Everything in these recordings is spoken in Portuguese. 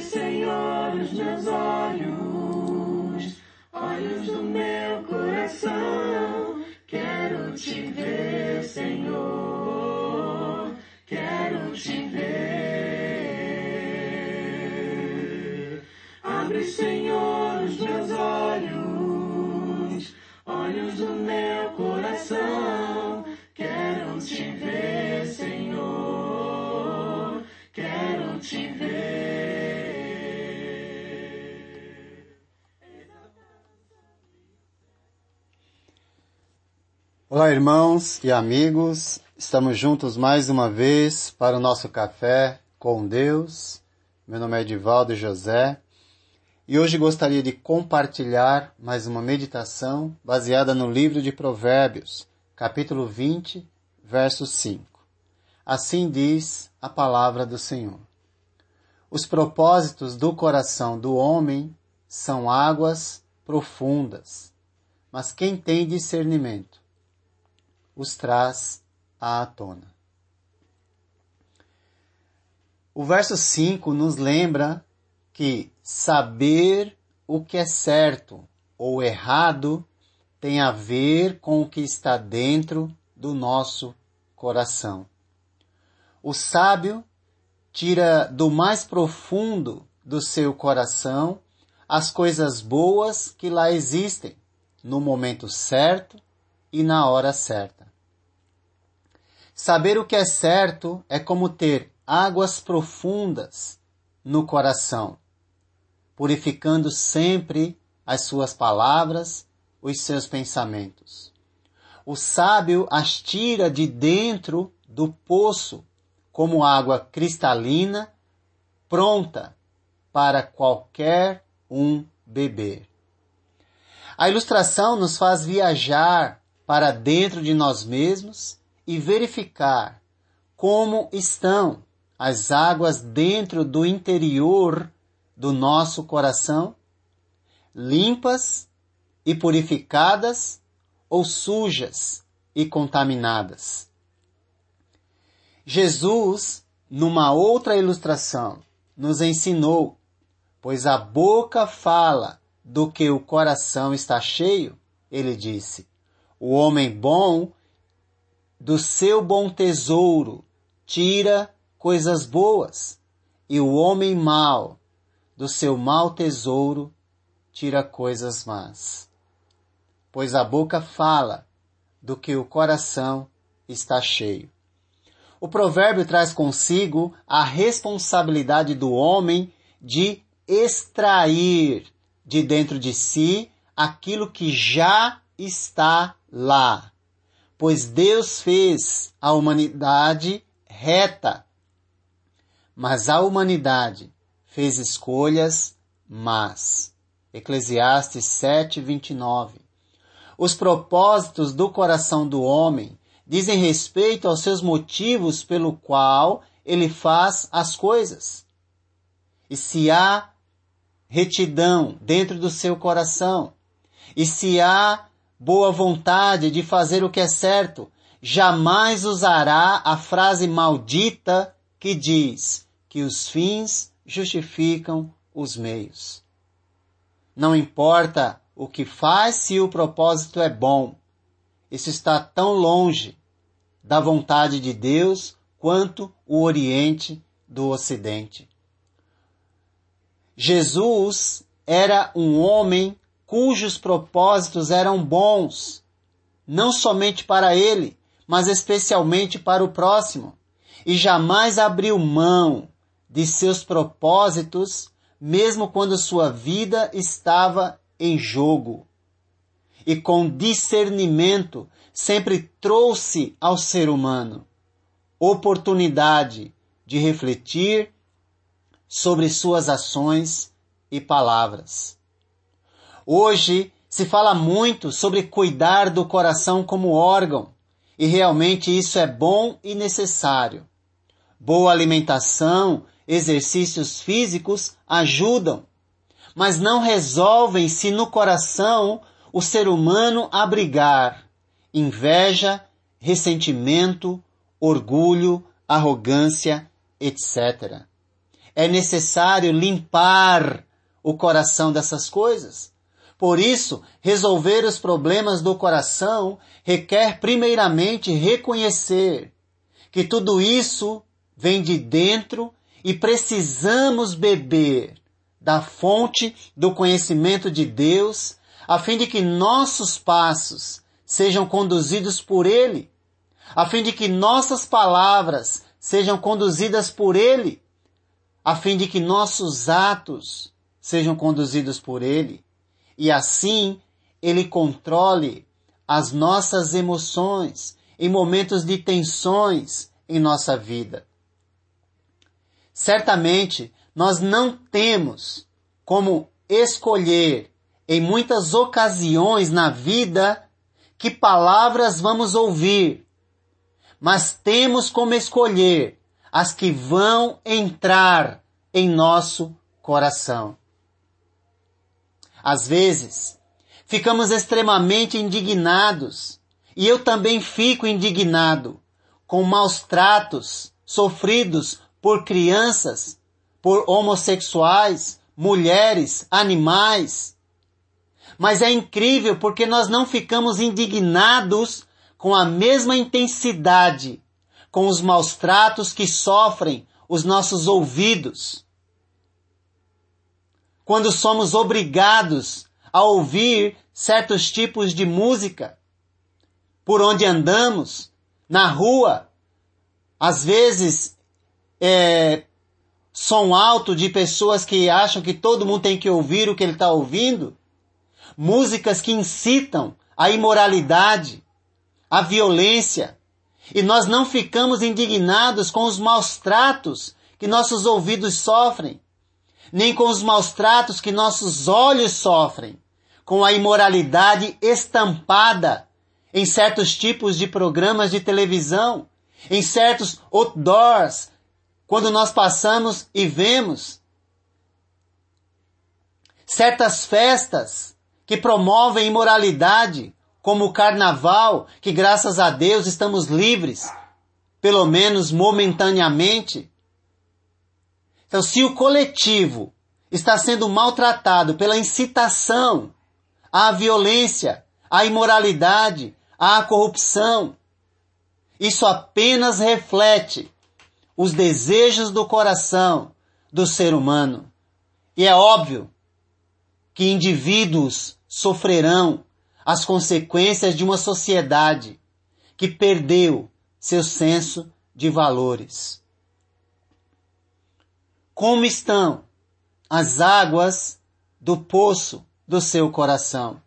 Senhor, os meus olhos, olhos do meu coração. Quero te ver, Senhor, quero te ver. Abre, Senhor, os meus olhos, olhos do Olá, irmãos e amigos. Estamos juntos mais uma vez para o nosso café com Deus. Meu nome é Edivaldo José e hoje gostaria de compartilhar mais uma meditação baseada no livro de Provérbios, capítulo 20, verso 5. Assim diz a palavra do Senhor. Os propósitos do coração do homem são águas profundas, mas quem tem discernimento os traz à tona. O verso 5 nos lembra que saber o que é certo ou errado tem a ver com o que está dentro do nosso coração. O sábio tira do mais profundo do seu coração as coisas boas que lá existem, no momento certo e na hora certa. Saber o que é certo é como ter águas profundas no coração, purificando sempre as suas palavras, os seus pensamentos. O sábio as tira de dentro do poço como água cristalina, pronta para qualquer um beber. A ilustração nos faz viajar para dentro de nós mesmos e verificar como estão as águas dentro do interior do nosso coração, limpas e purificadas ou sujas e contaminadas. Jesus, numa outra ilustração, nos ensinou, pois a boca fala do que o coração está cheio, ele disse, o homem bom do seu bom tesouro tira coisas boas, e o homem mau do seu mau tesouro tira coisas más. Pois a boca fala do que o coração está cheio. O provérbio traz consigo a responsabilidade do homem de extrair de dentro de si aquilo que já está lá pois Deus fez a humanidade reta, mas a humanidade fez escolhas más. Eclesiastes 7, 29. Os propósitos do coração do homem dizem respeito aos seus motivos pelo qual ele faz as coisas. E se há retidão dentro do seu coração, e se há boa vontade de fazer o que é certo, jamais usará a frase maldita que diz que os fins justificam os meios. Não importa o que faz se o propósito é bom. Isso está tão longe da vontade de Deus quanto o Oriente do Ocidente. Jesus era um homem cujos propósitos eram bons, não somente para ele, mas especialmente para o próximo, e jamais abriu mão de seus propósitos, mesmo quando sua vida estava em jogo. E com discernimento sempre trouxe ao ser humano oportunidade de refletir sobre suas ações e palavras. Hoje se fala muito sobre cuidar do coração como órgão, e realmente isso é bom e necessário. Boa alimentação, exercícios físicos ajudam, mas não resolvem se no coração o ser humano abrigar inveja, ressentimento, orgulho, arrogância, etc. é necessário limpar o coração dessas coisas. Por isso, resolver os problemas do coração requer primeiramente reconhecer que tudo isso vem de dentro e precisamos beber da fonte do conhecimento de Deus, a fim de que nossos passos sejam conduzidos por Ele, a fim de que nossas palavras sejam conduzidas por Ele, a fim de que nossos atos sejam conduzidos por Ele, e assim Ele controle as nossas emoções em momentos de tensões em nossa vida. Certamente, nós não temos como escolher em muitas ocasiões na vida que palavras vamos ouvir, mas temos como escolher as que vão entrar em nosso coração. Às vezes, ficamos extremamente indignados, e eu também fico indignado com maus tratos sofridos por crianças, por homossexuais, mulheres, animais. Mas é incrível porque nós não ficamos indignados com a mesma intensidade com os maus tratos que sofrem os nossos ouvidos. Quando somos obrigados a ouvir certos tipos de música, por onde andamos, na rua, às vezes é, som alto de pessoas que acham que todo mundo tem que ouvir o que ele está ouvindo, músicas que incitam a imoralidade, a violência, e nós não ficamos indignados com os maus tratos que nossos ouvidos sofrem, nem com os maus tratos que nossos olhos sofrem, com a imoralidade estampada em certos tipos de programas de televisão, em certos outdoors quando nós passamos e vemos certas festas que promovem imoralidade, como o carnaval, que graças a Deus estamos livres, pelo menos momentaneamente. Então, se o coletivo está sendo maltratado pela incitação à violência, à imoralidade, à corrupção, isso apenas reflete os desejos do coração do ser humano. E é óbvio que indivíduos sofrerão as consequências de uma sociedade que perdeu seu senso de valores. Como estão as águas do poço do seu coração?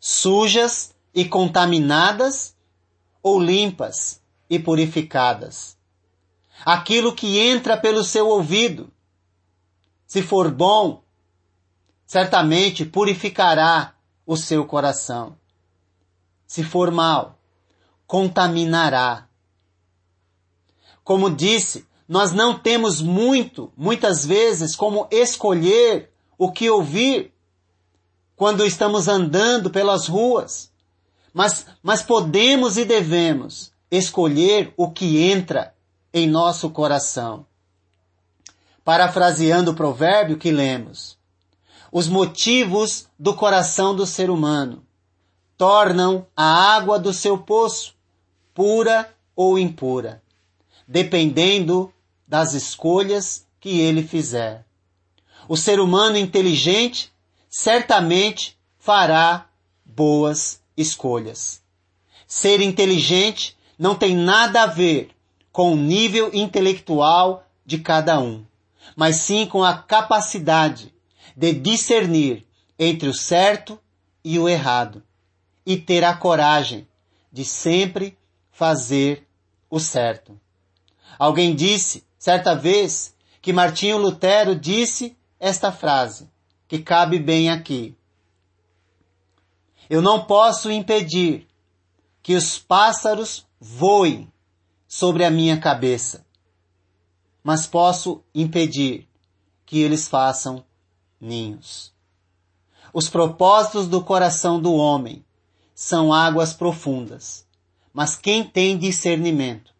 Sujas e contaminadas ou limpas e purificadas? aquilo que entra pelo seu ouvido. Se for bom, certamente purificará o seu coração. Se for mal, contaminará. Como disse, nós não temos muito, muitas vezes, como escolher o que ouvir quando estamos andando pelas ruas. Mas, mas podemos e devemos escolher o que entra em nosso coração. Parafraseando o provérbio que lemos, os motivos do coração do ser humano tornam a água do seu poço pura ou impura, dependendo das escolhas que ele fizer. O ser humano inteligente certamente fará boas escolhas. Ser inteligente não tem nada a ver com o nível intelectual de cada um, mas sim com a capacidade de discernir entre o certo e o errado e ter a coragem de sempre fazer o certo. Alguém disse, certa vez, que Martinho Lutero disse esta frase, que cabe bem aqui. Eu não posso impedir que os pássaros voem sobre a minha cabeça, mas posso impedir que eles façam ninhos. Os propósitos do coração do homem são águas profundas, mas quem tem discernimento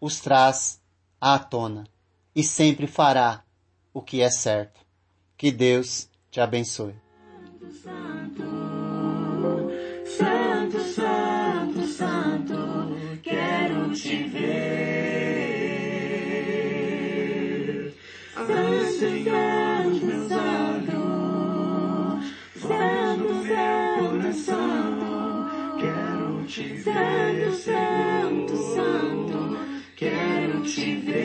os traz à tona. e sempre fará o que é certo. Que Deus te abençoe. Santo, santo, santo, santo, quero te ver. Quero te